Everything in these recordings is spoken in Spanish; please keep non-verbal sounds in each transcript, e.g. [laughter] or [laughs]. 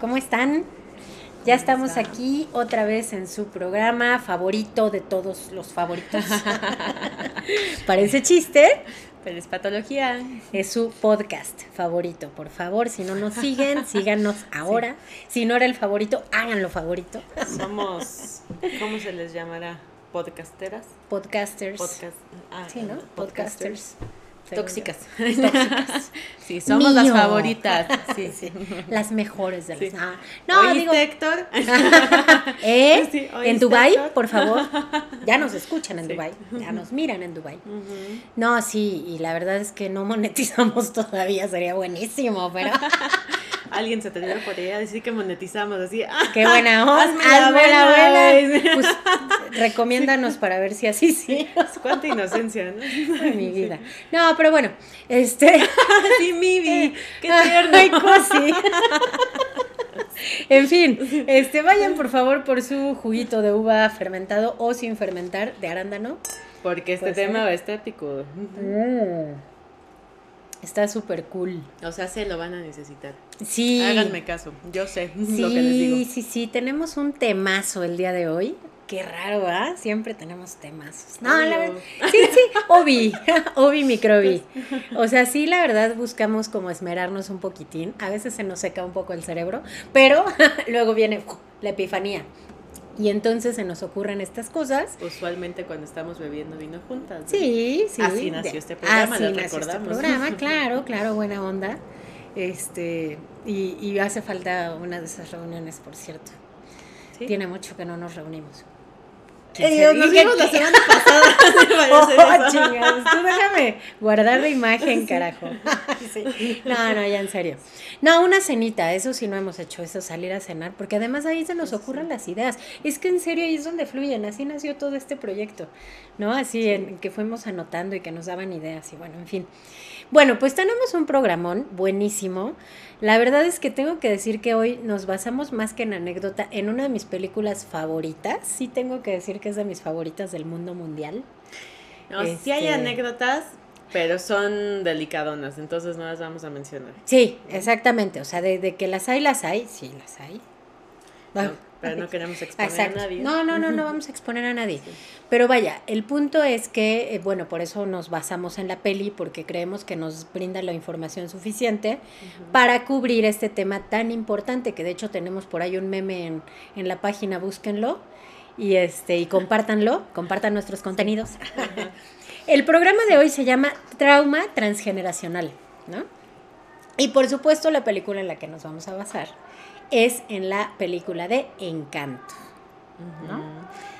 ¿cómo están? Ya estamos aquí otra vez en su programa favorito de todos los favoritos. [laughs] Parece chiste, pero es patología. Es su podcast favorito. Por favor, si no nos siguen, [laughs] síganos ahora. Si no era el favorito, háganlo favorito. Somos, ¿cómo se les llamará? ¿Podcasteras? Podcasters. Podcast, ah, sí, ¿no? Podcasters. Tóxicas. [laughs] Tóxicas. Sí, somos las favoritas. [laughs] Sí, sí. Las mejores de las. Ah, no, digo... Héctor? [laughs] ¿Eh? en Dubai, por favor. Ya nos escuchan en Dubai, ya nos miran en Dubai. No, sí, y la verdad es que no monetizamos todavía, sería buenísimo, pero alguien se tendría por ahí a decir que monetizamos así. Qué buena onda. Hazme, la buena. Pues recomiéndanos para ver si así sí. Cuánta inocencia, ¿no? [laughs] mi vida. No, pero bueno, este. [laughs] sí, Mibi. Qué tierno. y cosi. [laughs] En fin, este, vayan por favor por su juguito de uva fermentado o sin fermentar de arándano. Porque este tema va estético. Mm. Está súper cool. O sea, se lo van a necesitar. Sí. Háganme caso, yo sé lo que les digo. Sí, sí, sí, tenemos un temazo el día de hoy. Qué raro, ¿ah? Siempre tenemos temazos. No, la verdad. Sí, sí, Obi, [laughs] Obi Microbi. O sea, sí, la verdad buscamos como esmerarnos un poquitín. A veces se nos seca un poco el cerebro, pero [laughs] luego viene la epifanía. Y entonces se nos ocurren estas cosas. Usualmente cuando estamos bebiendo vino juntas. Sí, sí. Así nació este programa, así nació este programa, [laughs] claro, claro, buena onda. Este, y, y hace falta una de esas reuniones, por cierto. Tiene mucho que no nos reunimos. Eh, nos vimos la semana pasada. [laughs] oh, [laughs] chingados, tú déjame guardar la imagen, carajo. [laughs] No, no, ya en serio. No, una cenita, eso sí no hemos hecho, eso salir a cenar, porque además ahí se nos ocurren las ideas. Es que en serio ahí es donde fluyen, así nació todo este proyecto, ¿no? Así en que fuimos anotando y que nos daban ideas y bueno, en fin. Bueno, pues tenemos un programón buenísimo. La verdad es que tengo que decir que hoy nos basamos más que en anécdota en una de mis películas favoritas. Sí tengo que decir que es de mis favoritas del mundo mundial. No, sí hay este anécdotas, pero son delicadonas, entonces no las vamos a mencionar. Sí, exactamente. O sea, de, que las hay, las hay, sí, las hay. Pero no [laughs] queremos exponer a nadie. No, no, no, no [laughs] vamos a exponer a nadie. Pero vaya, el punto es que, eh, bueno, por eso nos basamos en la peli, porque creemos que nos brinda la información suficiente para cubrir este tema tan importante, que de hecho tenemos por ahí un meme en, en la página, búsquenlo y, este, y compártanlo, compartan nuestros contenidos. [laughs] el programa de hoy se llama Trauma Transgeneracional, ¿no? Y por supuesto la película en la que nos vamos a basar es en la película de Encanto. ¿no?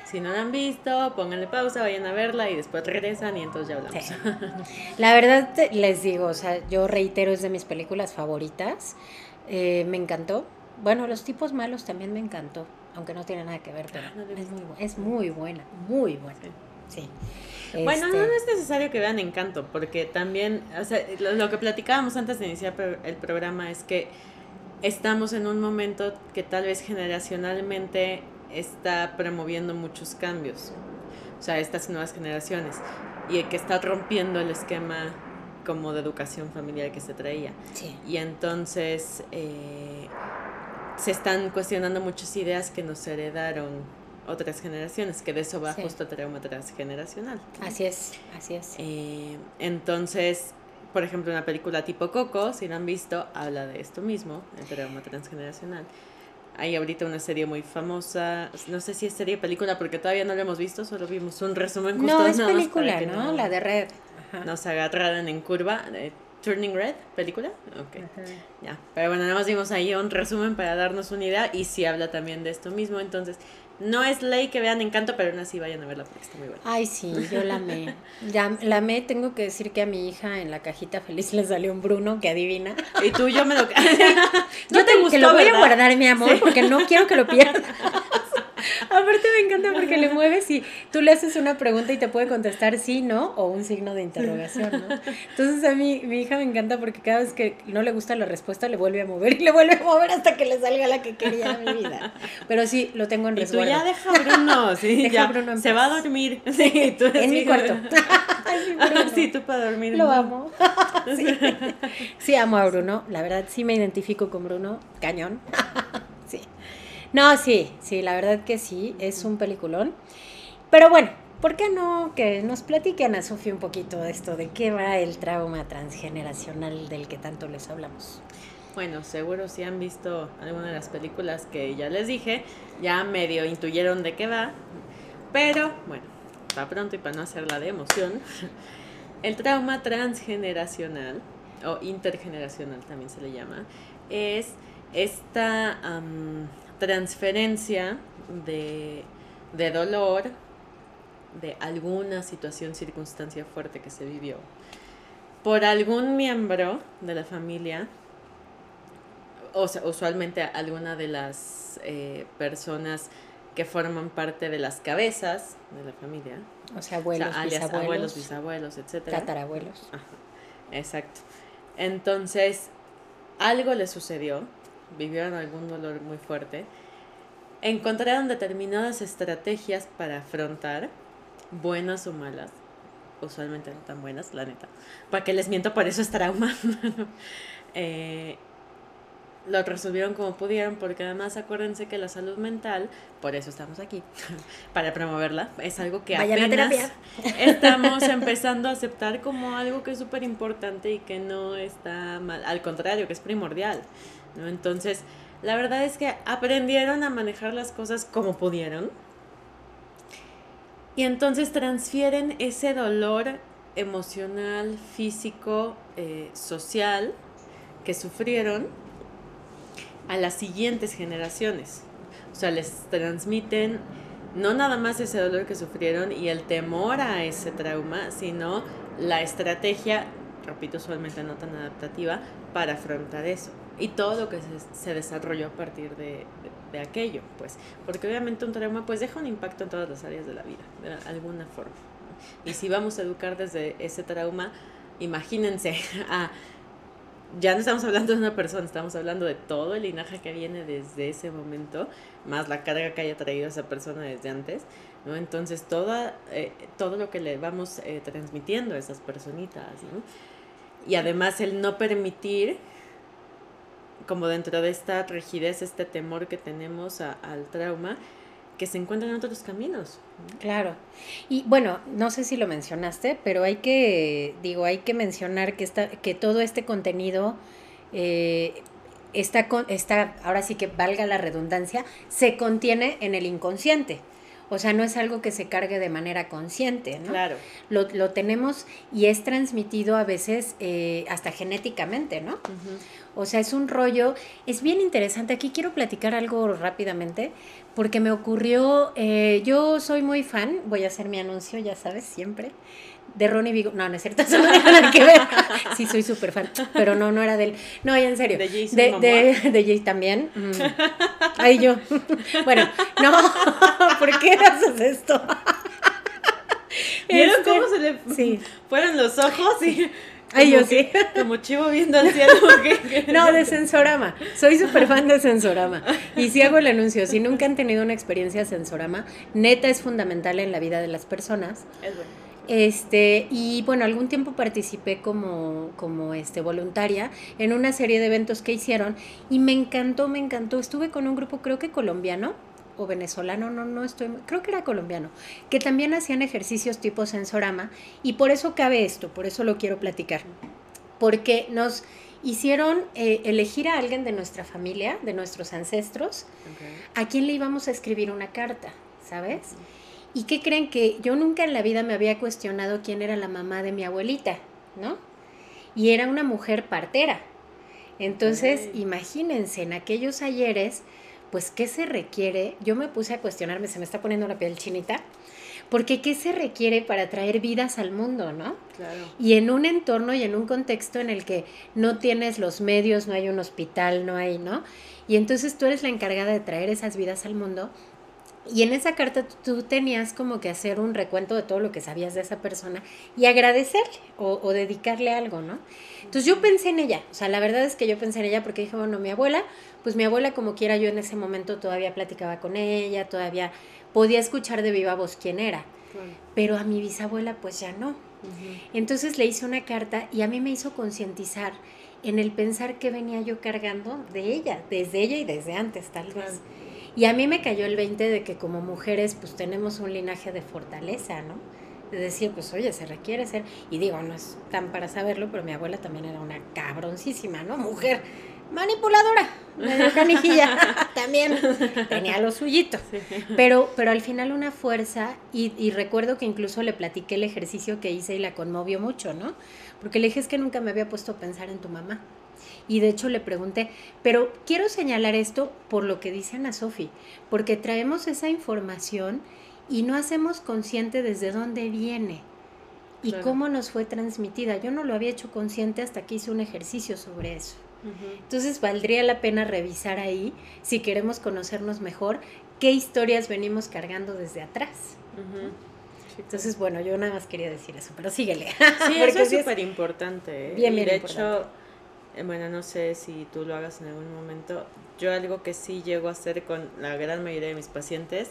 Si no la han visto, pónganle pausa, vayan a verla y después regresan y entonces ya hablamos. [laughs] La verdad les digo, o sea, yo reitero, es de mis películas favoritas. Eh, me encantó. Bueno, Los tipos malos también me encantó, aunque no tiene nada que ver, pero es, muy, es muy buena, muy buena. Sí. Bueno, no, este es necesario que vean Encanto, porque también, o sea, lo, lo que platicábamos antes de iniciar el programa es que estamos en un momento que tal vez generacionalmente está promoviendo muchos cambios, o sea, estas nuevas generaciones, y que está rompiendo el esquema como de educación familiar que se traía. Y entonces eh, se están cuestionando muchas ideas que nos heredaron otras generaciones, que de eso va justo trauma transgeneracional. Así es, así es. Eh, entonces, por ejemplo, una película tipo Coco, si no han visto, habla de esto mismo, el trauma transgeneracional. Hay ahorita una serie muy famosa, no sé si es serie o película porque todavía no lo hemos visto, solo vimos un resumen justo. No, es película, ¿no? La de Red. Nos agarraron en curva. Eh, Turning Red, película. Ok. Ya. Pero bueno, nada más vimos ahí un resumen para darnos una idea y sí habla también de esto mismo. Entonces, No es ley que vean Encanto, pero aún así vayan a verla porque está muy buena. Ay, sí, yo la amé. Ya, la amé, tengo que decir que a mi hija en la cajita feliz le salió un Bruno que adivina. Y tú, yo me lo... [laughs] [laughs] yo te, gustó, que lo voy a guardar, mi amor, porque no quiero que lo pierdas. [laughs] Aparte me encanta porque le mueves y tú le haces una pregunta y te puede contestar sí, no o un signo de interrogación, ¿no? Entonces a mí, mi hija me encanta porque cada vez que no le gusta la respuesta le vuelve a mover y le vuelve a mover hasta que le salga la que quería en mi vida. Pero sí, lo tengo en resguardo. Y tú ya deja Bruno, sí, [laughs] deja Bruno se va a dormir. Sí, tú, en mi cuarto. [laughs] [laughs] sí, tú para dormir. Lo amo. Sí. sí, amo a Bruno. La verdad, sí me identifico con Bruno. Cañón. No, sí, sí, la verdad que sí, es un peliculón. Pero bueno, ¿por qué no que nos platiquen a Sofía un poquito de esto, de qué va el trauma transgeneracional del que tanto les hablamos? Bueno, seguro si han visto alguna de las películas que ya les dije, ya medio intuyeron de qué va, pero bueno, para pronto y para no hacerla de emoción, [laughs] el trauma transgeneracional, o intergeneracional también se le llama, es esta transferencia de, dolor de alguna situación, circunstancia fuerte que se vivió por algún miembro de la familia, o sea, usualmente alguna de las eh, personas que forman parte de las cabezas de la familia. O sea, abuelos, bisabuelos, abuelos, bisabuelos, etcétera. Tatarabuelos. exacto. Entonces, algo le sucedió vivieron algún dolor muy fuerte, encontraron determinadas estrategias para afrontar, buenas o malas, usualmente no tan buenas, la neta. Para que les miento, por eso es trauma. [laughs] eh, lo resolvieron como pudieron, porque además acuérdense que la salud mental, por eso estamos aquí, [laughs] para promoverla, es algo que apenas [laughs] estamos empezando a aceptar como algo que es súper importante y que no está mal, al contrario, que es primordial. ¿No? Entonces, la verdad es que aprendieron a manejar las cosas como pudieron. Y entonces transfieren ese dolor emocional, físico, eh, social que sufrieron a las siguientes generaciones. O sea, les transmiten no nada más ese dolor que sufrieron y el temor a ese trauma, sino la estrategia, repito, usualmente no tan adaptativa, para afrontar eso y todo lo que se, desarrolló a partir de, aquello, pues, porque obviamente un trauma pues deja un impacto en todas las áreas de la vida, de alguna forma. Y si vamos a educar desde ese trauma, imagínense, [laughs] ya no estamos hablando de una persona, estamos hablando de todo el linaje que viene desde ese momento, más la carga que haya traído esa persona desde antes, ¿no? Entonces, toda, eh, todo lo que le vamos eh, transmitiendo a esas personitas, ¿no? Y además el no permitir como dentro de esta rigidez, este temor que tenemos al trauma, que se encuentran otros caminos. Claro. Y bueno, no sé si lo mencionaste, pero hay que, digo, hay que mencionar que, esta, que todo este contenido eh, está, está, ahora sí que valga la redundancia, se contiene en el inconsciente. O sea, no es algo que se cargue de manera consciente, ¿no? Claro. Lo, lo tenemos y es transmitido a veces eh, hasta genéticamente, ¿no? O sea, es un rollo, es bien interesante. Aquí quiero platicar algo rápidamente, porque me ocurrió, eh, yo soy muy fan, voy a hacer mi anuncio, ya sabes, siempre, de Ronnie Vigo. No, no es cierto, eso no tiene nada que ver. Sí, soy súper fan, pero no, no era de él. No, ya en serio. De Jay de, de, Jay también. Mm. Ahí yo. Bueno, no, [laughs] ¿por qué haces esto? ¿Vieron cómo se le sí. fueron los ojos? Y Ay, yo sí. Como chivo viendo al cielo. [laughs] no, de Sensorama. Soy súper fan de Sensorama. Y si hago el anuncio, si nunca han tenido una experiencia Sensorama, neta es fundamental en la vida de las personas. Es bueno. Este, y bueno, algún tiempo participé como, como este, voluntaria en una serie de eventos que hicieron y me encantó, me encantó. Estuve con un grupo, creo que colombiano, o venezolano, no, no estoy, creo que era colombiano, que también hacían ejercicios tipo sensorama y por eso cabe esto, por eso lo quiero platicar, porque nos hicieron eh, elegir a alguien de nuestra familia, de nuestros ancestros, a quien le íbamos a escribir una carta, ¿sabes? ¿Y qué creen que yo nunca en la vida me había cuestionado quién era la mamá de mi abuelita, ¿no? Y era una mujer partera. Entonces, imagínense, en aquellos ayeres, pues, ¿qué se requiere? Yo me puse a cuestionarme, se me está poniendo la piel chinita, porque ¿qué se requiere para traer vidas al mundo, no? Claro. Y en un entorno y en un contexto en el que no tienes los medios, no hay un hospital, no hay, ¿no? Y entonces tú eres la encargada de traer esas vidas al mundo. Y en esa carta tú tenías como que hacer un recuento de todo lo que sabías de esa persona y agradecerle o, o, dedicarle algo, ¿no? Entonces yo pensé en ella, o sea, la verdad es que yo pensé en ella porque dije, bueno, mi abuela, pues mi abuela como quiera, yo en ese momento todavía platicaba con ella, todavía podía escuchar de viva voz quién era, pero a mi bisabuela pues ya no. Entonces le hice una carta y a mí me hizo concientizar en el pensar que venía yo cargando de ella, desde ella y desde antes tal vez. Y a mí me cayó el 20 de que como mujeres pues tenemos un linaje de fortaleza, ¿no? De decir, pues oye, se requiere ser, y digo, no es tan para saberlo, pero mi abuela también era una cabroncísima, ¿no? Mujer manipuladora, medio [laughs] canijilla, también tenía lo suyito. Pero, pero al final una fuerza, y, y, recuerdo que incluso le platiqué el ejercicio que hice y la conmovió mucho, ¿no? Porque le dije es que nunca me había puesto a pensar en tu mamá. Y de hecho le pregunté, pero quiero señalar esto por lo que dice Ana Sofi, porque traemos esa información y no hacemos consciente desde dónde viene y claro. cómo nos fue transmitida. Yo no lo había hecho consciente hasta que hice un ejercicio sobre eso. Entonces valdría la pena revisar ahí, si queremos conocernos mejor, qué historias venimos cargando desde atrás. Entonces, bueno, yo nada más quería decir eso, pero síguele. Sí, [laughs] eso es súper importante. ¿eh? Bien, bien. Y de hecho, bueno, no sé si tú lo hagas en algún momento. Yo algo que sí llego a hacer con la gran mayoría de mis pacientes,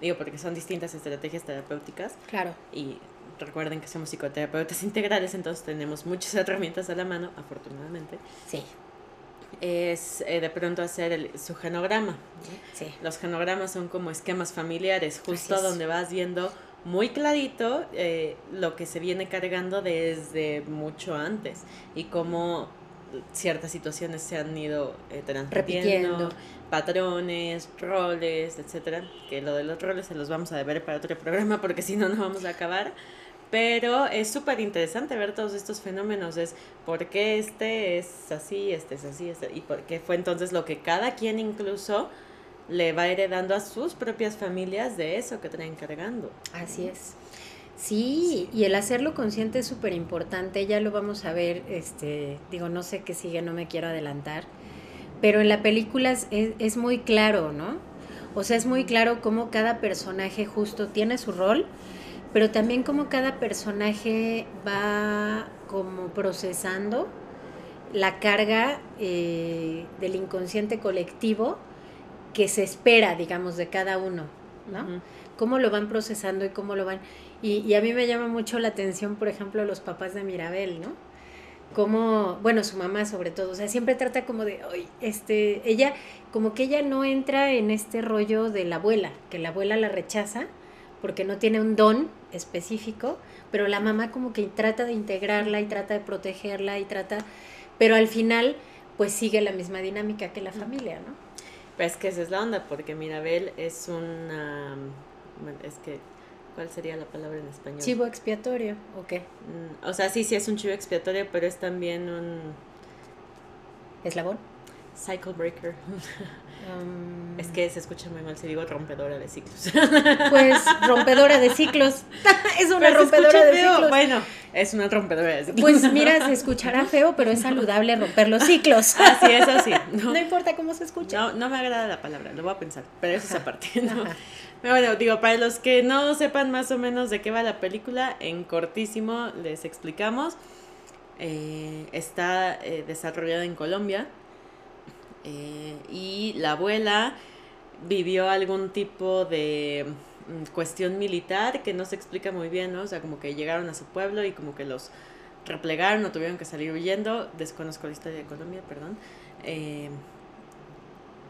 digo porque son distintas estrategias terapéuticas. Claro. Y recuerden que somos psicoterapeutas [laughs] integrales, entonces tenemos muchas herramientas a la mano, afortunadamente. Sí. Es eh, de pronto hacer el, su genograma. Sí. Los genogramas son como esquemas familiares, justo donde vas viendo muy clarito eh, lo que se viene cargando desde mucho antes y cómo ciertas situaciones se han ido eh, transmitiendo, patrones, roles, etcétera. Que lo de los roles se los vamos a deber para otro programa porque si no, no vamos a acabar. Pero es súper interesante ver todos estos fenómenos, es por qué este es así, este es así, este, y por qué fue entonces lo que cada quien incluso le va heredando a sus propias familias de eso que traen cargando. Así es. Sí, y el hacerlo consciente es súper importante, ya lo vamos a ver, este, digo, no sé qué sigue, no me quiero adelantar, pero en la película es, es muy claro, ¿no? O sea, es muy claro cómo cada personaje justo tiene su rol, pero también como cada personaje va como procesando la carga eh, del inconsciente colectivo que se espera, digamos, de cada uno, ¿no? Cómo lo van procesando y cómo lo van... Y, y, a mí me llama mucho la atención, por ejemplo, los papás de Mirabel, ¿no? Como, bueno, su mamá sobre todo, o sea, siempre trata como de, Ay, este, ella, como que ella no entra en este rollo de la abuela, que la abuela la rechaza, porque no tiene un don específico, pero la mamá como que trata de integrarla y trata de protegerla y trata, pero al final pues sigue la misma dinámica que la familia, ¿no? Pues que esa es la onda, porque Mirabel es una, es que, ¿cuál sería la palabra en español? Chivo expiatorio, ¿o qué? Mm, o sea, sí, sí es un chivo expiatorio, pero es también un... ¿Eslabón? Cycle breaker. Um, [laughs] es que se escucha muy mal si digo rompedora de ciclos. [laughs] Pues rompedora de ciclos. [laughs] es una rompedora de ciclos. Bueno, es una rompedora de ciclos. Pues mira, se escuchará feo, pero es saludable romper los ciclos. Así es, así. No, no importa cómo se escucha. No, no me agrada la palabra, lo voy a pensar, pero eso es aparte. ¿no? Pero bueno, digo, para los que no sepan más o menos de qué va la película, en cortísimo les explicamos. Eh, está eh, desarrollada en Colombia eh, y la abuela vivió algún tipo de mm, cuestión militar que no se explica muy bien, ¿no? O sea, como que llegaron a su pueblo y como que los replegaron o tuvieron que salir huyendo. Desconozco la historia de Colombia, perdón.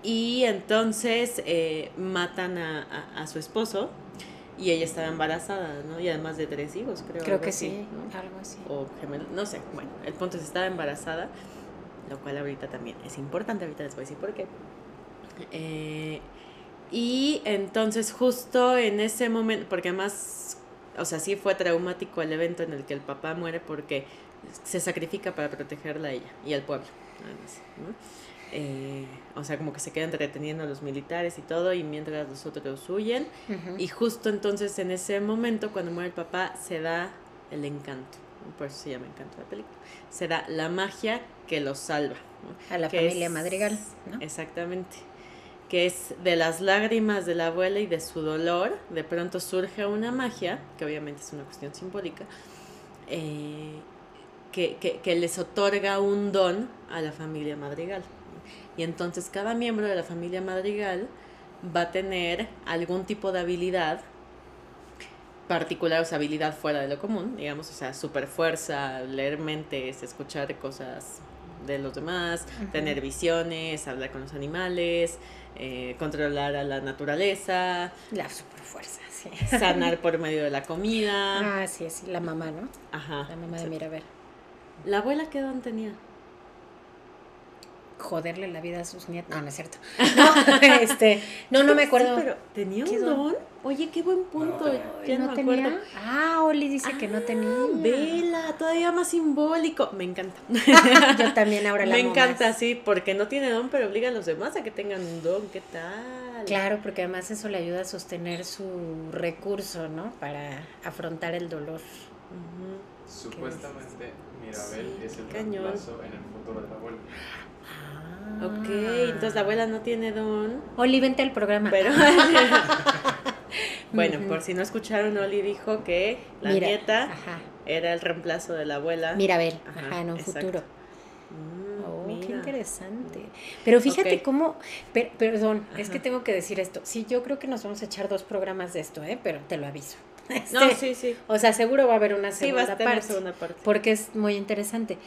Y entonces eh, matan a, a, su esposo y ella estaba embarazada, ¿no? Y además de tres hijos, creo. Creo que sí, algo así. O gemelo, no sé. Bueno, el punto es estaba embarazada lo cual ahorita también es importante, ahorita les voy a decir por qué. Eh, y entonces justo en ese momento, porque además, o sea, sí fue traumático el evento en el que el papá muere porque se sacrifica para protegerla a ella y al pueblo. Además, Eh, o sea, como que se queda entreteniendo a los militares y todo, y mientras los otros huyen. Y justo entonces en ese momento, cuando muere el papá, se da el encanto. Por eso se llama encanto la película. Se da la magia que los salva. A la familia Madrigal. Exactamente. Que es de las lágrimas de la abuela y de su dolor, de pronto surge una magia, que obviamente es una cuestión simbólica, eh, que, que, que les otorga un don a la familia Madrigal. Y entonces cada miembro de la familia Madrigal va a tener algún tipo de habilidad particular, o sea, habilidad fuera de lo común, digamos, o sea, super fuerza, leer mentes, escuchar cosas de los demás, tener visiones, hablar con los animales, eh, controlar a la naturaleza. La super fuerza, sí. Sanar [laughs] por medio de la comida. Ah, sí, sí, la mamá, ¿no? Ajá. La mamá de Mirabel. ¿La abuela qué don tenía? Joderle la vida a sus nietos. No, no es cierto. [laughs] No, este, no, no me acuerdo. pero tenía un don? Oye, qué buen punto. ya no, me acuerdo. Ah, Oli dice que no tenía. Ah, vela, todavía más simbólico. Me encanta. [laughs] Yo también ahora la Me encanta, sí, porque no tiene don, pero obliga a los demás a que tengan un don. ¿Qué tal? Claro, porque además eso le ayuda a sostener su recurso, ¿no? Para afrontar el dolor. Supuestamente, Mirabel es el reemplazo en el futuro de la abuela. Ok, entonces la abuela no tiene don. Oli, vente al programa. Pero. [laughs] [laughs] bueno, por si no escucharon, Oli dijo que la nieta era el reemplazo de la abuela. Mirabel, ajá, en un futuro. Mm, oh, qué interesante. Pero fíjate cómo, perdón, es que tengo que decir esto. Sí, yo creo que nos vamos a echar dos programas de esto, ¿eh? Pero te lo aviso. no, este, sí, sí. O sea, seguro va a haber una segunda, sí, va a parte, segunda parte. Porque es muy interesante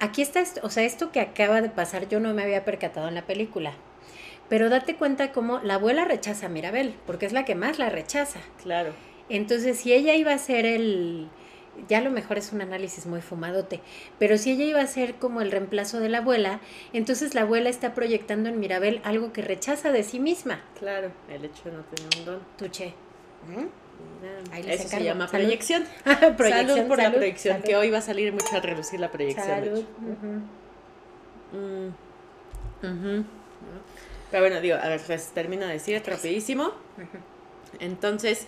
aquí está esto, o sea, esto que acaba de pasar yo no me había percatado en la película. Pero date cuenta cómo la abuela rechaza a Mirabel, porque es la que más la rechaza. Claro. Entonces, si ella iba a ser el, ya a lo mejor es un análisis muy fumadote, pero si ella iba a ser como el reemplazo de la abuela, entonces la abuela está proyectando en Mirabel algo que rechaza de sí misma. Claro, el hecho de no tener un don. Tuche. Eso se llama proyección. [laughs] proyección. Salud por la proyección, que hoy va a salir mucho a reducir la proyección. Salud. Mm. Pero bueno, digo, a ver, pues termino de decir rapidísimo. Entonces,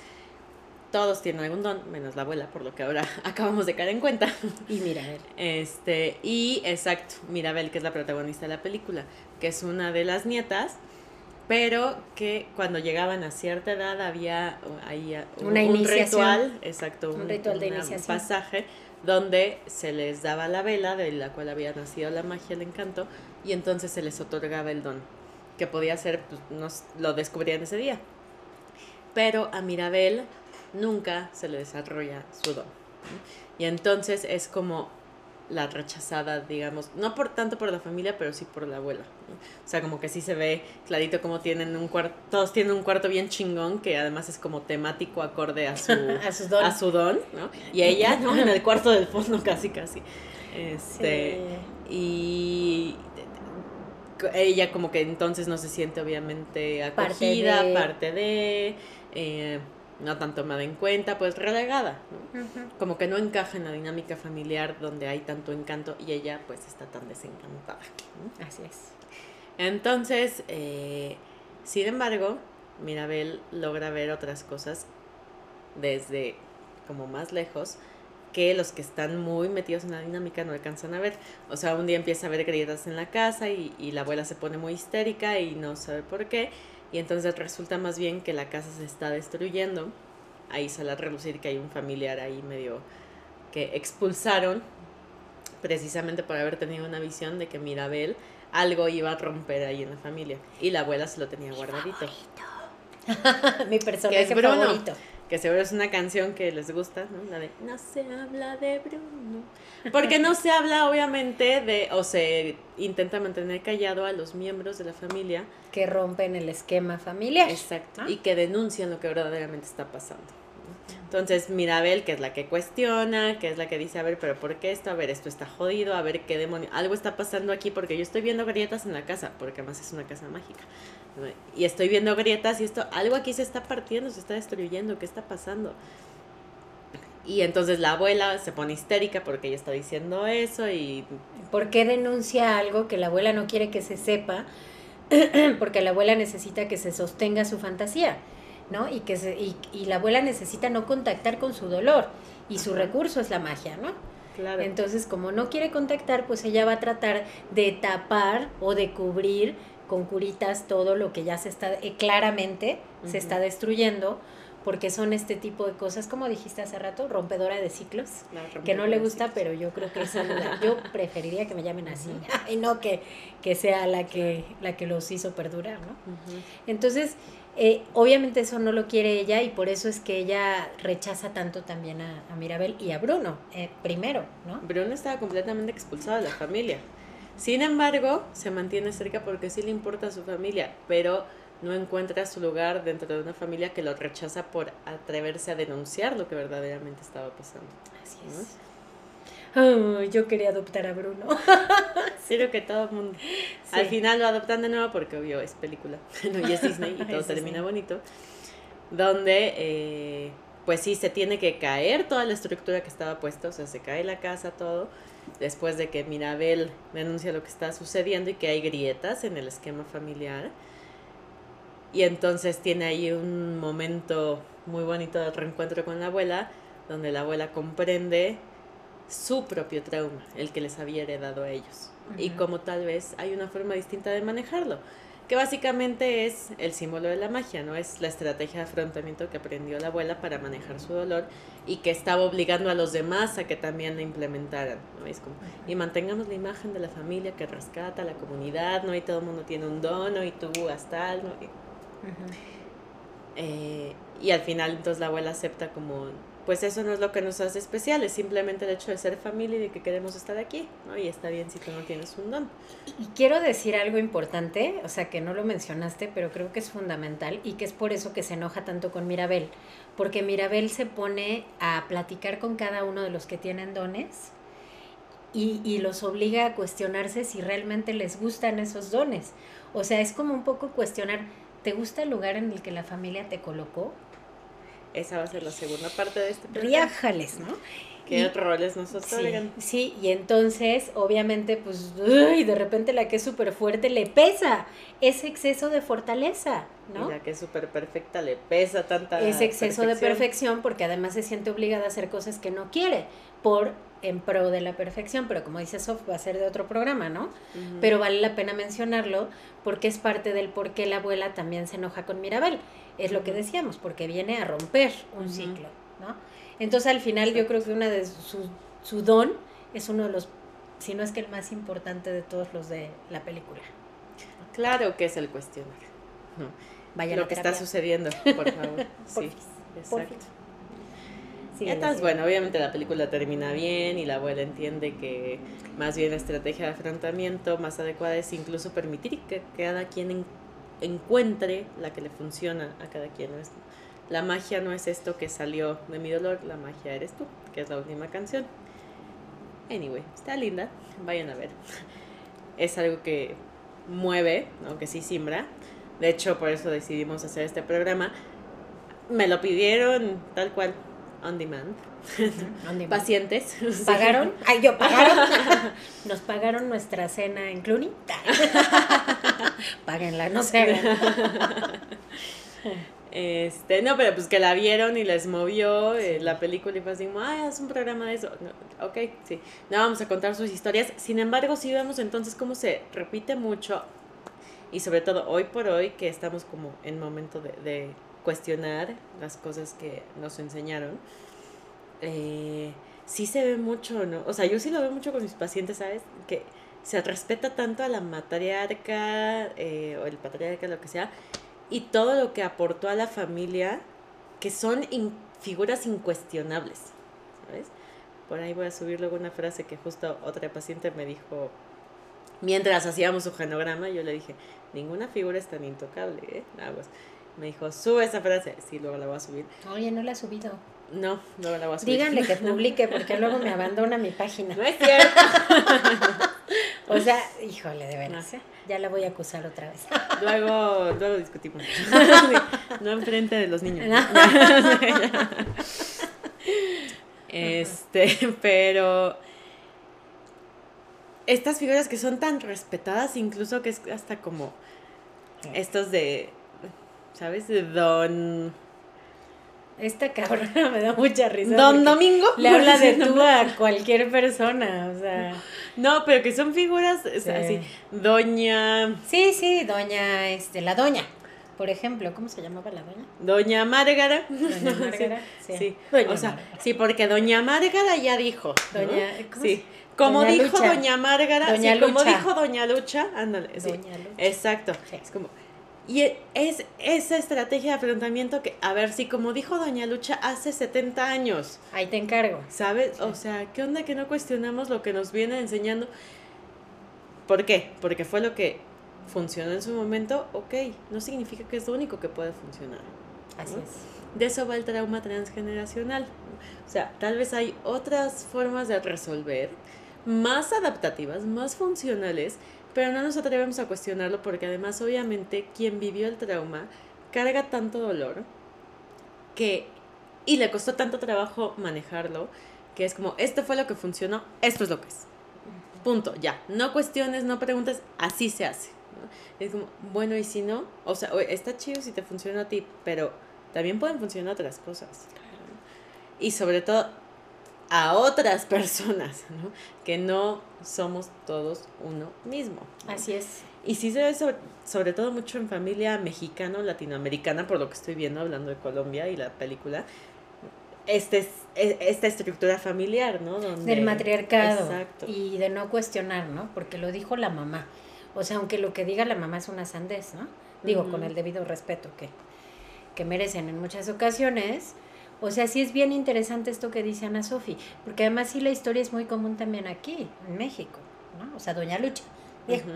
todos tienen algún don, menos la abuela, por lo que ahora [laughs] acabamos de caer en cuenta. Y Mirabel. Este, y exacto, Mirabel, que es la protagonista de la película, que es una de las nietas pero que cuando llegaban a cierta edad había ahí uh, un, un ritual, exacto, un, ritual de iniciación. pasaje donde se les daba la vela de la cual había nacido la magia, el encanto, y entonces se les otorgaba el don, que podía ser, pues, nos, lo descubrían ese día. Pero a Mirabel nunca se le desarrolla su don. Y entonces es como la rechazada, digamos, no por tanto por la familia, pero sí por la abuela. O sea, como que sí se ve clarito como tienen un cuarto, todos tienen un cuarto bien chingón, que además es como temático acorde a su, [laughs] a, su don, ¿no? Y ella, ¿no? En el [laughs] cuarto del fondo casi, casi. Este, y ella como que entonces no se siente obviamente acogida, parte de, eh, no tan tomada en cuenta, pues relegada, Como que no encaja en la dinámica familiar donde hay tanto encanto y ella pues está tan desencantada. Así es. Entonces, eh, sin embargo, Mirabel logra ver otras cosas desde como más lejos que los que están muy metidos en la dinámica no alcanzan a ver. O sea, un día empieza a ver grietas en la casa y, y la abuela se pone muy histérica y no sabe por qué y entonces resulta más bien que la casa se está destruyendo. Ahí sale a relucir que hay un familiar ahí medio que expulsaron precisamente por haber tenido una visión de que Mirabel algo iba a romper ahí en la familia y la abuela se lo tenía guardadito. Mi personaje favorito que seguro es una canción que les gusta, ¿no? La de No se habla de Bruno. Porque no se habla, obviamente, de, o se intenta mantener callado a los miembros de la familia. Que rompen el esquema familiar. Exacto. Y que denuncian lo que verdaderamente está pasando. Entonces, Mirabel, que es la que cuestiona, que es la que dice, a ver, pero ¿por qué esto? A ver, esto está jodido, a ver qué demonio, algo está pasando aquí porque yo estoy viendo grietas en la casa, porque además es una casa mágica. Y estoy viendo grietas y esto, algo aquí se está partiendo, se está destruyendo, ¿qué está pasando? Y entonces la abuela se pone histérica porque ella está diciendo eso y... ¿Por qué denuncia algo que la abuela no quiere que se sepa? [clears throat] porque la abuela necesita que se sostenga su fantasía, ¿no? Y, que se, y, y la abuela necesita no contactar con su dolor y su recurso es la magia, ¿no? Claro. Entonces, como no quiere contactar, pues ella va a tratar de tapar o de cubrir con curitas todo lo que ya se está, eh, claramente se está destruyendo, porque son este tipo de cosas, como dijiste hace rato, rompedora de ciclos, que no le gusta, pero yo creo que es la- yo [laughs] preferiría que me llamen así, [laughs] y no que, que sea la que, la que los hizo perdurar, ¿no? Entonces, eh, obviamente eso no lo quiere ella y por eso es que ella rechaza tanto también a, a Mirabel y a Bruno, eh, primero, ¿no? Bruno estaba completamente expulsado de la familia. Sin embargo, se mantiene cerca porque sí le importa a su familia, pero no encuentra su lugar dentro de una familia que lo rechaza por atreverse a denunciar lo que verdaderamente estaba pasando. Así es. Yo quería adoptar a Bruno. [laughs] Creo que todo el mundo. Al final lo adoptan de nuevo porque obvio es película [laughs] no, y es Disney y [laughs] todo termina bonito. Donde, eh, pues sí, se tiene que caer toda la estructura que estaba puesta, o sea, se cae la casa, todo, después de que Mirabel denuncia lo que está sucediendo y que hay grietas en el esquema familiar. Y entonces tiene ahí un momento muy bonito de reencuentro con la abuela, donde la abuela comprende su propio trauma, el que les había heredado a ellos. Y como tal vez hay una forma distinta de manejarlo, que básicamente es el símbolo de la magia, ¿no? Es la estrategia de afrontamiento que aprendió la abuela para manejar su dolor y que estaba obligando a los demás a que también la implementaran, ¿no? Es como, y mantengamos la imagen de la familia que rescata a la comunidad, ¿no? Y todo el mundo tiene un don, ¿no? Y tú hasta algo. Ujú. eh, y al final entonces la abuela acepta como, pues eso no es lo que nos hace especiales, simplemente el hecho de ser familia y de que queremos estar aquí, ¿no? Y está bien si tú no tienes un don. Y quiero decir algo importante, o sea que no lo mencionaste, pero creo que es fundamental y que es por eso que se enoja tanto con Mirabel, porque Mirabel se pone a platicar con cada uno de los que tienen dones y, y los obliga a cuestionarse si realmente les gustan esos dones. O sea, es como un poco cuestionar, ¿te gusta el lugar en el que la familia te colocó? Esa va a ser la segunda parte de este programa. Riájales, ¿no? ¿Qué Y- roles nos Sí, otorgan? sí, y entonces, obviamente, pues, uy, de repente la que es súper fuerte le pesa ese exceso de fortaleza, ¿no? Y la que es súper perfecta le pesa tanta Ese exceso de perfección porque además se siente obligada a hacer cosas que no quiere por en pro de la perfección, pero como dice Sof, va a ser de otro programa, ¿no? Pero vale la pena mencionarlo porque es parte del por qué la abuela también se enoja con Mirabel. Es lo que decíamos, porque viene a romper un ciclo, ¿no? Entonces al final yo creo que una de su, su don es uno de los, si no es que el más importante de todos los de la película. Claro que es el cuestionar. ¿no? Vaya a Lo que está sucediendo, por favor. [laughs] sí, exacto. Sí, Entonces, bueno, obviamente la película termina bien y la abuela entiende que más bien la estrategia de afrontamiento más adecuada es incluso permitir que cada quien en- encuentre la que le funciona a cada quien. ¿no? La magia no es esto que salió de mi dolor, la magia eres tú, que es la última canción. Anyway, está linda, vayan a ver. [laughs] Es algo que mueve, aunque sí simbra. De hecho, por eso decidimos hacer este programa. Me lo pidieron tal cual, on demand. On demand. Pacientes. [laughs] ¿Pagaron? Ay, yo pagaron. [laughs] Nos pagaron nuestra cena en Cluny. Páguenla, no se. Este, no, pero pues que la vieron y les movió eh, la película y fue así como, ay, es un programa de eso. No, ok, sí. No vamos a contar sus historias. Sin embargo, sí vemos entonces cómo se repite mucho y sobre todo hoy por hoy que estamos como en momento de, de cuestionar las cosas que nos enseñaron. Eh, sí se ve mucho, ¿no? O sea, yo sí lo veo mucho con mis pacientes, ¿sabes? Que se respeta tanto a la matriarca eh, o el patriarca, lo que sea, y todo lo que aportó a la familia, que son in- figuras incuestionables, ¿sabes? Por ahí voy a subir luego una frase que justo otra paciente me dijo, mientras hacíamos su genograma, yo le dije, ninguna figura es tan intocable, ¿eh? Aguas. Me dijo, sube esa frase. Sí, luego la voy a subir. Oye, no la ha subido. No, luego la voy a subir. Díganle que [laughs] publique porque luego me abandona mi página. No es cierto. [laughs] O sea, híjole, de veras, ¿eh? Ya la voy a acusar otra vez. [laughs] Luego, luego discutimos. [laughs] No enfrente de los niños. [laughs] Este, pero estas figuras que son tan respetadas, incluso que es hasta como estos de, ¿sabes? De Don... Esta cabrona [laughs] me da mucha risa. Don Domingo. Le habla de [laughs] tú a cualquier persona, o sea. No, pero que son figuras, así, Doña... Sí, sí, Doña, este, la Doña por ejemplo, ¿cómo se llamaba la doña? Doña Márgara. Doña [laughs] Márgara, sí. o sea, sí, porque Doña Márgara ya dijo. Doña, sí. Como dijo Doña Márgara, doña sí, como dijo Doña Lucha, ándale, Doña Lucha. Exacto. Es como y es esa estrategia de afrontamiento que, a ver, sí, como dijo Doña Lucha hace 70 años. Ahí te encargo. ¿Sabes? O sea, ¿qué onda que no cuestionamos lo que nos viene enseñando? ¿Por qué? Porque fue lo que funcionó en su momento, ok, no significa que es lo único que puede funcionar. Así es. De eso va el trauma transgeneracional. O sea, tal vez hay otras formas de resolver, más adaptativas, más funcionales, pero no nos atrevemos a cuestionarlo porque además obviamente quien vivió el trauma carga tanto dolor que y le costó tanto trabajo manejarlo que es como esto fue lo que funcionó, esto es lo que es. Punto, ya. No cuestiones, no preguntes, así se hace. Es como, bueno, y si no, o sea, está chido si te funciona a ti, pero también pueden funcionar otras cosas. Y sobre todo a otras personas, ¿no? Que no somos todos uno mismo. Así es. Y sí se ve sobre, sobre todo mucho en familia mexicano, latinoamericana, por lo que estoy viendo, hablando de Colombia y la película, este, e, esta estructura familiar, ¿no? Donde, Del matriarcado. Exacto. Y de no cuestionar, ¿no? Porque lo dijo la mamá. O sea, aunque lo que diga la mamá es una sandez, ¿no? Digo, con el debido respeto que, que merecen en muchas ocasiones. O sea, sí es bien interesante esto que dice Ana Sofi, porque además sí la historia es muy común también aquí, en México, ¿no? O sea, Doña Lucha,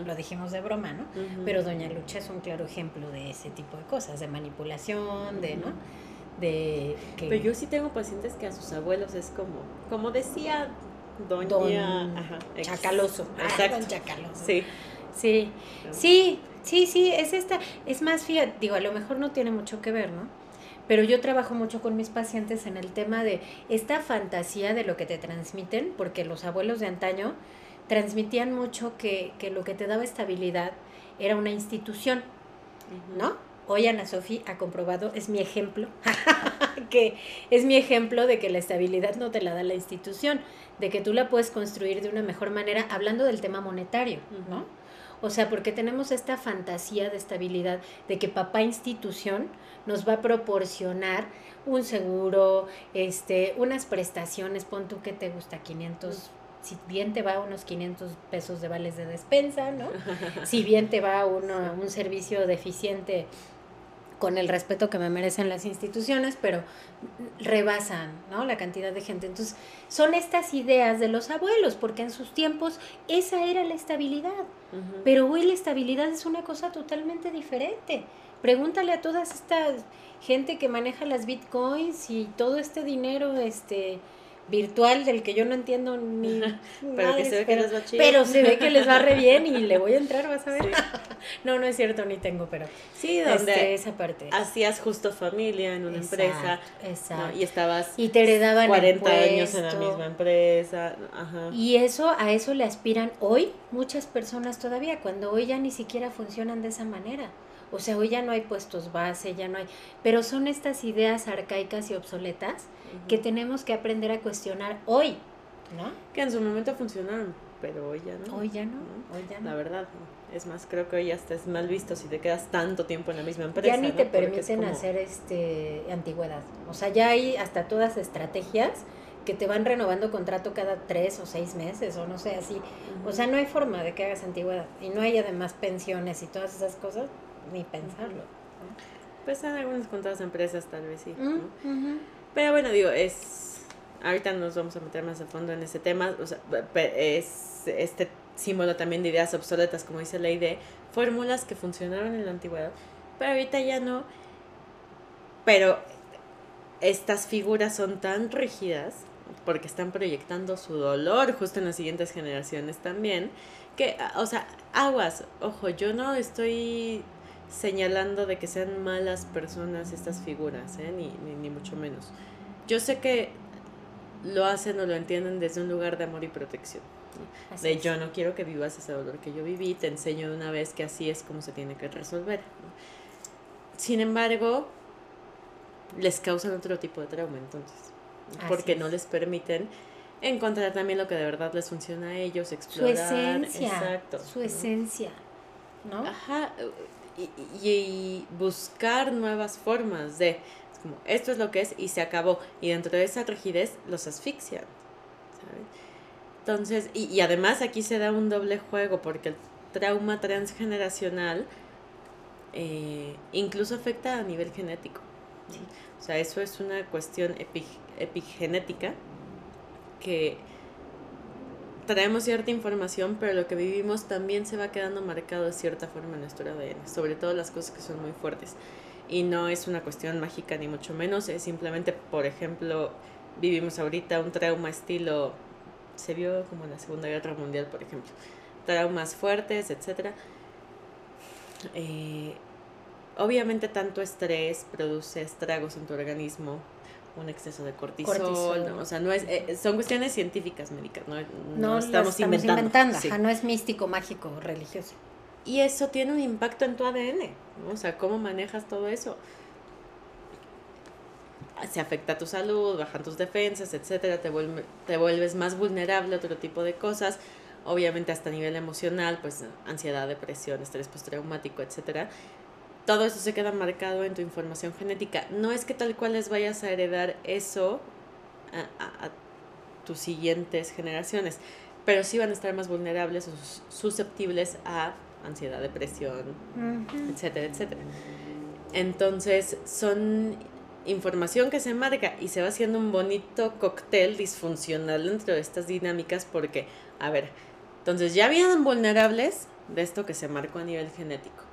lo dijimos de broma, ¿no? Pero Doña Lucha es un claro ejemplo de ese tipo de cosas, de manipulación, de, ¿no? De que... Pero yo sí tengo pacientes que a sus abuelos es como, como decía Doña... Chacaloso. Exacto. Don Chacaloso. Sí. Sí, sí, sí, sí, es esta, es más, fíjate, digo, a lo mejor no tiene mucho que ver, ¿no? Pero yo trabajo mucho con mis pacientes en el tema de esta fantasía de lo que te transmiten, porque los abuelos de antaño transmitían mucho que, que lo que te daba estabilidad era una institución, ¿no? Hoy Ana Sofi ha comprobado, es mi ejemplo, [laughs] que es mi ejemplo de que la estabilidad no te la da la institución, de que tú la puedes construir de una mejor manera, hablando del tema monetario, ¿no? O sea, porque tenemos esta fantasía de estabilidad de que papá institución nos va a proporcionar un seguro, este, unas prestaciones, pon tú que te gusta 500 si bien te va unos 500 pesos de vales de despensa, ¿no? [laughs] Si bien te va uno, un servicio deficiente con el respeto que me merecen las instituciones, pero rebasan ¿no? la cantidad de gente. Entonces, son estas ideas de los abuelos, porque en sus tiempos esa era la estabilidad, pero hoy la estabilidad es una cosa totalmente diferente. Pregúntale a toda esta gente que maneja las bitcoins y todo este dinero, este virtual del que yo no entiendo ni [laughs] pero que se ve que les va chido. pero se ve que les va re bien y le voy a entrar vas a ver [laughs] no no es cierto ni tengo pero sí donde este, esa parte hacías justo familia en una empresa exacto. y estabas y te heredaban 40 años en la misma empresa Ajá. y eso a eso le aspiran hoy muchas personas todavía cuando hoy ya ni siquiera funcionan de esa manera o sea, hoy ya no hay puestos base, ya no hay, pero son estas ideas arcaicas y obsoletas que tenemos que aprender a cuestionar hoy, ¿no? Que en su momento funcionaron, pero hoy ya no. Hoy ya no, hoy ya no. La verdad, es más, creo que hoy ya estás mal visto si te quedas tanto tiempo en la misma empresa. Ya ni te permiten hacer este antigüedad. O sea, ya hay hasta todas estrategias que te van renovando contrato cada tres o seis meses o no sé, así. O sea, no hay forma de que hagas antigüedad. Y no hay además pensiones y todas esas cosas ni pensarlo. Pues en algunas cuantas empresas tal vez sí. Pero bueno, digo, es... Ahorita nos vamos a meter más a fondo en ese tema. O sea, es este símbolo también de ideas obsoletas, como dice la idea, fórmulas que funcionaron en la antigüedad, pero ahorita ya no. Pero estas figuras son tan rígidas porque están proyectando su dolor justo en las siguientes generaciones también, que, o sea, aguas, ojo, yo no estoy señalando de que sean malas personas estas figuras, ¿eh? ni, ni, mucho menos. Yo sé que lo hacen o lo entienden desde un lugar de amor y protección. De yo no quiero que vivas ese dolor que yo viví, te enseño de una vez que así es como se tiene que resolver. Sin embargo, les causan otro tipo de trauma entonces, porque no les permiten encontrar también lo que de verdad les funciona a ellos, explorar. Su esencia. Exacto. Su esencia, ¿no? Ajá. Y, y, buscar nuevas formas de, como, esto es lo que es y se acabó. Y dentro de esa rigidez los asfixian. ¿sabes? Entonces, y, y además aquí se da un doble juego porque el trauma transgeneracional eh, incluso afecta a nivel genético. O sea, eso es una cuestión epigenética que traemos cierta información, pero lo que vivimos también se va quedando marcado de cierta forma en nuestro ADN, sobre todo las cosas que son muy fuertes. Y no es una cuestión mágica ni mucho menos, es simplemente, por ejemplo, vivimos ahorita un trauma estilo, se vio como en la Segunda Guerra Mundial, por ejemplo, traumas fuertes, etc. Eh, obviamente tanto estrés produce estragos en tu organismo, un exceso de cortisol, ¿no? o sea, no es, eh, son cuestiones científicas médicas, no, no, estamos, inventando, no es místico, mágico, religioso. Y eso tiene un impacto en tu ADN, ¿no? o sea, cómo manejas todo eso. Se afecta a tu salud, bajan tus defensas, etcétera, te, vuelve, te vuelves más vulnerable a otro tipo de cosas, obviamente hasta a nivel emocional, pues ansiedad, depresión, estrés postraumático, etcétera todo eso se queda marcado en tu información genética. No es que tal cual les vayas a heredar eso a, tus siguientes generaciones, pero sí van a estar más vulnerables o susceptibles a ansiedad, depresión, etcétera, etcétera. Entonces, son información que se marca y se va haciendo un bonito cóctel disfuncional dentro de estas dinámicas porque, a ver, entonces ya habían vulnerables de esto que se marcó a nivel genético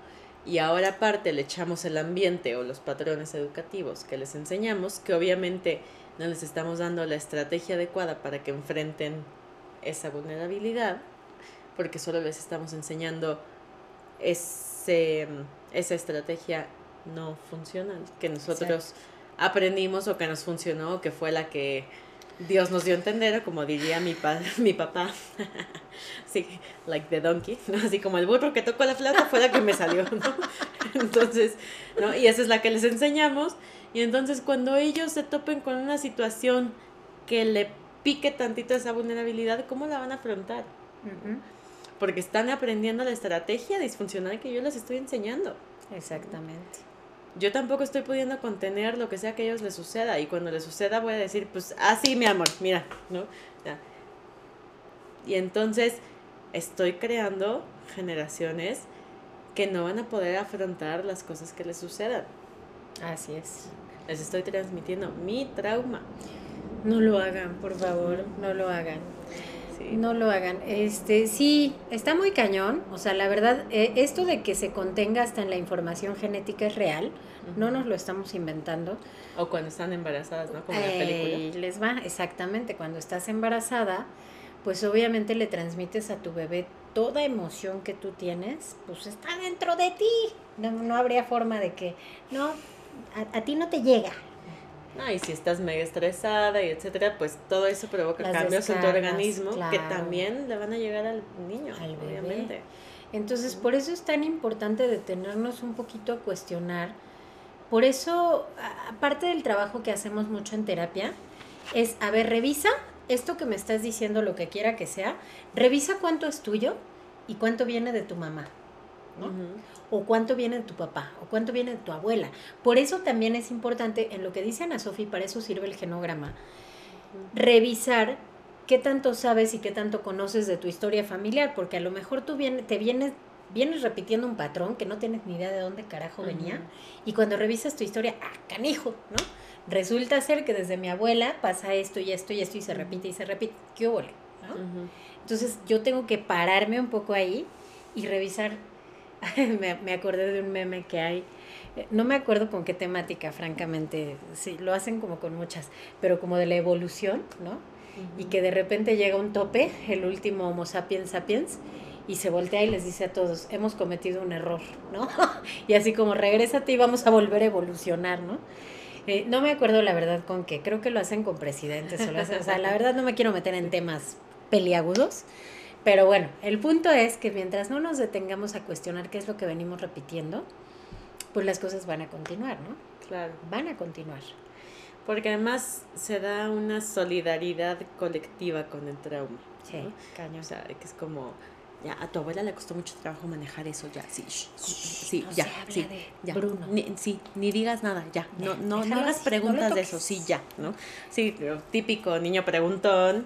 y ahora aparte le echamos el ambiente o los patrones educativos que les enseñamos, que obviamente no les estamos dando la estrategia adecuada para que enfrenten esa vulnerabilidad, porque solo les estamos enseñando ese, esa estrategia no funcional que nosotros aprendimos o que nos funcionó o que fue la que Dios nos dio a entender, como diría mi, pa [laughs] mi papá, [laughs] sí, like the donkey, ¿no? Así como el burro que tocó la flauta fue la que me salió, ¿no? [laughs] Entonces, ¿no? Y esa es la que les enseñamos. Y entonces cuando ellos se topen con una situación que le pique tantito esa vulnerabilidad, ¿cómo la van a afrontar? Porque están aprendiendo la estrategia disfuncional que yo les estoy enseñando. Exactamente yo tampoco estoy pudiendo contener lo que sea que a ellos les suceda. Y cuando les suceda voy a decir, pues así, mi amor, mira, ¿no? Y entonces estoy creando generaciones que no van a poder afrontar las cosas que les sucedan. Así es. Les estoy transmitiendo mi trauma. No lo hagan, por favor, no lo hagan. No lo hagan. Este, sí, está muy cañón. O sea, la verdad, eh, esto de que se contenga hasta en la información genética es real. No nos lo estamos inventando. O cuando están embarazadas, ¿no? Como en la película. Les va, exactamente. Cuando estás embarazada, pues obviamente le transmites a tu bebé toda emoción que tú tienes, pues está dentro de ti. No, no habría forma de que, no, a, a ti no te llega, y si estás mega estresada y etcétera, pues todo eso provoca cambios en tu organismo que también le van a llegar al niño, obviamente. Entonces, por eso es tan importante detenernos un poquito a cuestionar. Por eso, aparte del trabajo que hacemos mucho en terapia, es, a ver, revisa esto que me estás diciendo, lo que quiera que sea, revisa cuánto es tuyo y cuánto viene de tu mamá. ¿No? o cuánto viene de tu papá, o cuánto viene de tu abuela. Por eso también es importante, en lo que dice Ana Sofía, para eso sirve el genograma, revisar qué tanto sabes y qué tanto conoces de tu historia familiar, porque a lo mejor tú te vienes, vienes repitiendo un patrón que no tienes ni idea de dónde carajo venía, y cuando revisas tu historia, ¡ah, canijo! ¿no? Resulta ser que desde mi abuela pasa esto y esto y esto y se repite y se repite. ¿Qué? ¿no? Entonces yo tengo que pararme un poco ahí y revisar [laughs] me, me, acordé de un meme que hay, eh, no me acuerdo con qué temática, francamente, sí, lo hacen como con muchas, pero como de la evolución, ¿no? Y que de repente llega un tope, el último Homo sapiens sapiens, y se voltea y les dice a todos, hemos cometido un error, ¿no? [laughs] y así como regrésate y vamos a volver a evolucionar, ¿no? Eh, no me acuerdo la verdad con qué, creo que lo hacen con presidentes o, lo hacen, o sea, la verdad no me quiero meter en temas peliagudos, pero bueno, el punto es que mientras no nos detengamos a cuestionar qué es lo que venimos repitiendo, pues las cosas van a continuar, ¿no? Claro. Van a continuar. Porque además se da una solidaridad colectiva con el trauma. Sí, caño. O sea, que es como, ya, a tu abuela le costó mucho trabajo manejar eso, ya, sí, sí, ya, sí, ya. Bruno. Ni, sí, ni digas nada, ya, no, no, no hagas preguntas de eso, sí, ya, ¿no? Sí, típico niño preguntón,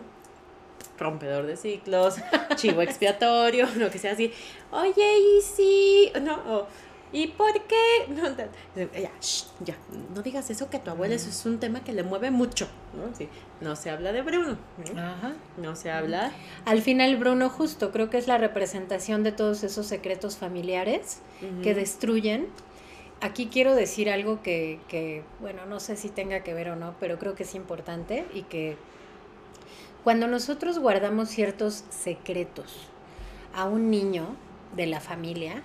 rompedor de ciclos, [laughs] chivo expiatorio, lo que sea así, oye, y sí, no, o, ¿Y por qué? No, ya, ya, no digas eso que tu abuela, eso es un tema que le mueve mucho, ¿no? Sí, no se habla de Bruno, Ajá. no se habla... Al final Bruno justo creo que es la representación de todos esos secretos familiares que destruyen. Aquí quiero decir algo que, que, bueno, no sé si tenga que ver o no, pero creo que es importante y que cuando nosotros guardamos ciertos secretos a un niño de la familia,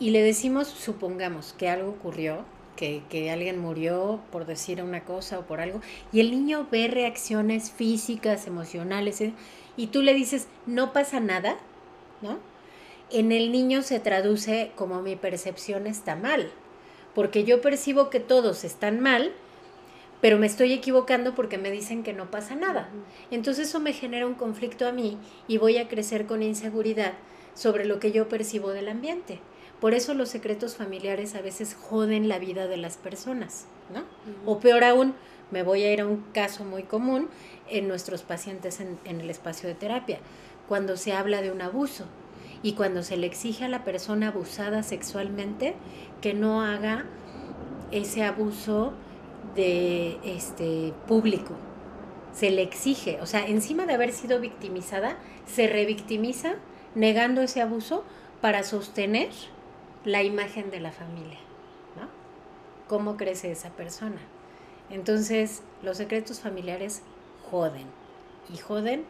y le decimos, supongamos que algo ocurrió, que, que, alguien murió por decir una cosa o por algo, y el niño ve reacciones físicas, emocionales, ¿eh? y tú le dices, no pasa nada, ¿no? En el niño se traduce como mi percepción está mal, porque yo percibo que todos están mal, pero me estoy equivocando porque me dicen que no pasa nada. Entonces eso me genera un conflicto a mí y voy a crecer con inseguridad sobre lo que yo percibo del ambiente. Por eso los secretos familiares a veces joden la vida de las personas, ¿no? O peor aún, me voy a ir a un caso muy común en nuestros pacientes en, en el espacio de terapia, cuando se habla de un abuso y cuando se le exige a la persona abusada sexualmente que no haga ese abuso de este público. Se le exige, o sea, encima de haber sido victimizada, se revictimiza negando ese abuso para sostener la imagen de la familia, ¿no? ¿Cómo crece esa persona? Entonces, los secretos familiares joden y joden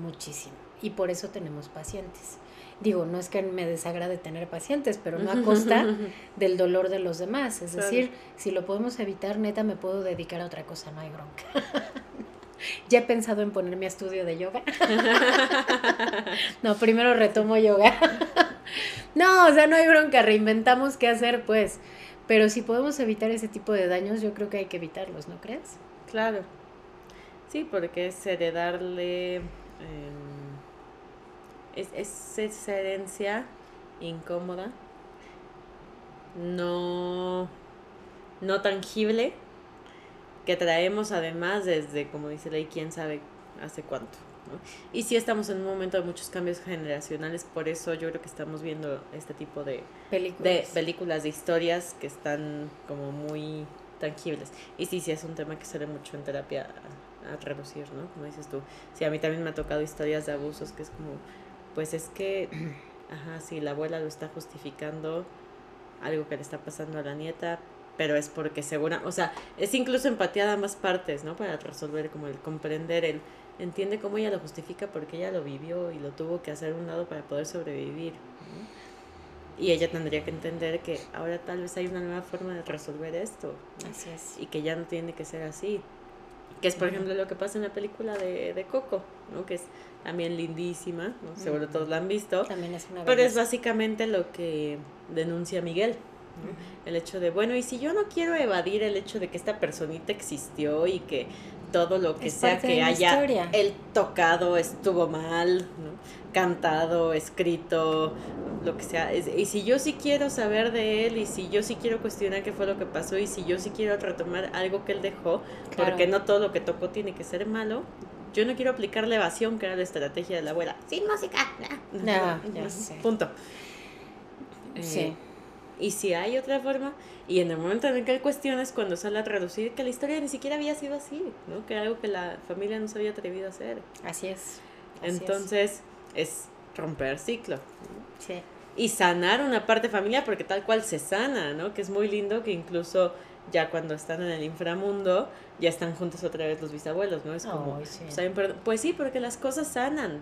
muchísimo. Y por eso tenemos pacientes. Digo, no es que me desagrade tener pacientes, pero no a [laughs] costa [laughs] del dolor de los demás. Es decir, si lo podemos evitar, neta, me puedo dedicar a otra cosa, no hay bronca. [laughs] ya he pensado en ponerme a estudio de yoga. no, primero retomo yoga. No, o sea, no hay bronca, reinventamos qué hacer, pues. Pero si podemos evitar ese tipo de daños, yo creo que hay que evitarlos, ¿no crees? Claro. Sí, porque es heredarle. Eh, es, es esa herencia incómoda, no, no tangible, que traemos además desde, como dice Ley, quién sabe hace cuánto. Y sí estamos en un momento de muchos cambios generacionales, por eso yo creo que estamos viendo este tipo de películas, de, películas, de historias que están como muy tangibles. Y sí, sí es un tema que sale mucho en terapia a, reducir, ¿no? Como dices tú. Sí, a mí también me ha tocado historias de abusos que es como, pues es que, [clears throat] ajá, sí, la abuela lo está justificando algo que le está pasando a la nieta, pero es porque segura, o sea, es incluso empatía de ambas partes, ¿no? Para resolver como el comprender el entiende cómo ella lo justifica porque ella lo vivió y lo tuvo que hacer a un lado para poder sobrevivir. Y ella tendría que entender que ahora tal vez hay una nueva forma de resolver esto. Así es. Y que ya no tiene que ser así. Que es, por ejemplo, lo que pasa en la película de, de Coco, ¿no? Que es también lindísima, ¿no? Seguro todos la han visto. También es una Pero es básicamente lo que denuncia Miguel. El hecho de, bueno, y si yo no quiero evadir el hecho de que esta personita existió y que todo lo que sea que haya el tocado estuvo mal, ¿no? cantado, escrito, lo que sea. Y si yo sí quiero saber de él y si yo sí quiero cuestionar qué fue lo que pasó y si yo sí quiero retomar algo que él dejó, porque no todo lo que tocó tiene que ser malo, yo no quiero aplicar la evasión, que era la estrategia de la abuela. Sin música. No, [laughs] ya Punto. sí. Eh, y si hay otra forma, y en el momento en el que él cuestiona es cuando sale a traducir que la historia ni siquiera había sido así, ¿no? Que era algo que la familia no se había atrevido a hacer. Así es. Entonces, es. romper ciclo. Sí. Y sanar una parte familiar, porque tal cual se sana, ¿no? Que es muy lindo que incluso ya cuando están en el inframundo, ya están juntos otra vez los bisabuelos, ¿no? Es como, pues, pues sí, porque las cosas sanan,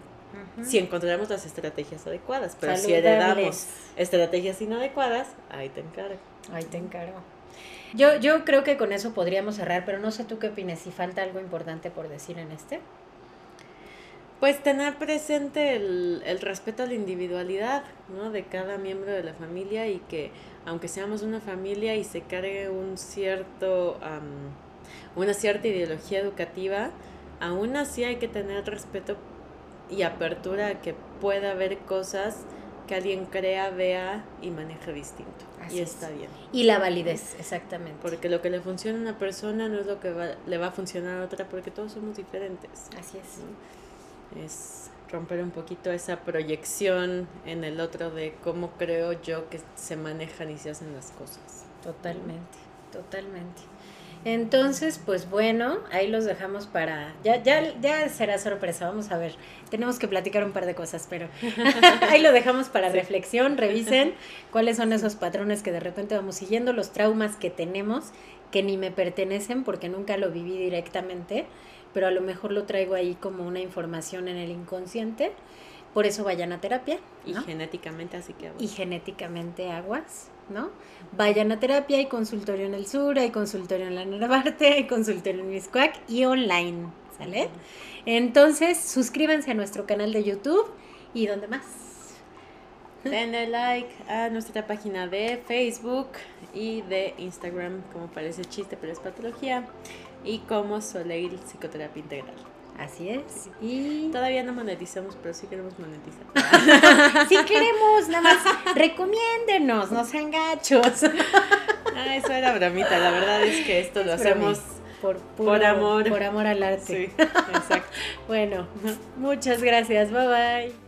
si encontramos las estrategias adecuadas. Pero si heredamos estrategias inadecuadas, ahí te encargo. Ahí te encargo. Yo, yo creo que con eso podríamos cerrar, pero no sé tú qué opinas, si falta algo importante por decir en este. Pues tener presente el, el respeto a la individualidad ¿no? de cada miembro de la familia y que aunque seamos una familia y se cargue un cierto, una cierta ideología educativa, aún así hay que tener respeto y apertura a que pueda haber cosas que alguien crea, vea y maneje distinto. y está bien. Y la validez, exactamente. Porque lo que le funciona a una persona no es lo que le va a funcionar a otra, porque todos somos diferentes. Así es. Es romper un poquito esa proyección en el otro de cómo creo yo que se manejan y se hacen las cosas. Totalmente, totalmente. Entonces, pues bueno, ahí los dejamos para. Ya, ya, ya será sorpresa, vamos a ver. Tenemos que platicar un par de cosas, pero [laughs] ahí lo dejamos para reflexión. Revisen [laughs] cuáles son esos patrones que de repente vamos siguiendo, los traumas que tenemos, que ni me pertenecen porque nunca lo viví directamente, pero a lo mejor lo traigo ahí como una información en el inconsciente. Por eso vayan a terapia. Y genéticamente, así que aguas. Y genéticamente aguas. ¿No? Vayan a terapia, hay consultorio en el sur, hay consultorio en la Narvarte, [laughs] hay consultorio en Miscuac y online, ¿sale? Entonces, suscríbanse a nuestro canal de YouTube y ¿dónde más? [laughs] Denle like a nuestra página de Facebook y de Instagram, como parece chiste, pero es patología, y como Soleil Psicoterapia Integral. Así es. Y todavía no monetizamos, pero sí queremos monetizar. [laughs] sí queremos, nada más recomiéndenos, no sean gachos. [laughs] ah, eso era bromita, la verdad es que esto lo hacemos por, por amor. Por amor al arte. Sí, exacto. [laughs] bueno, muchas gracias, bye bye.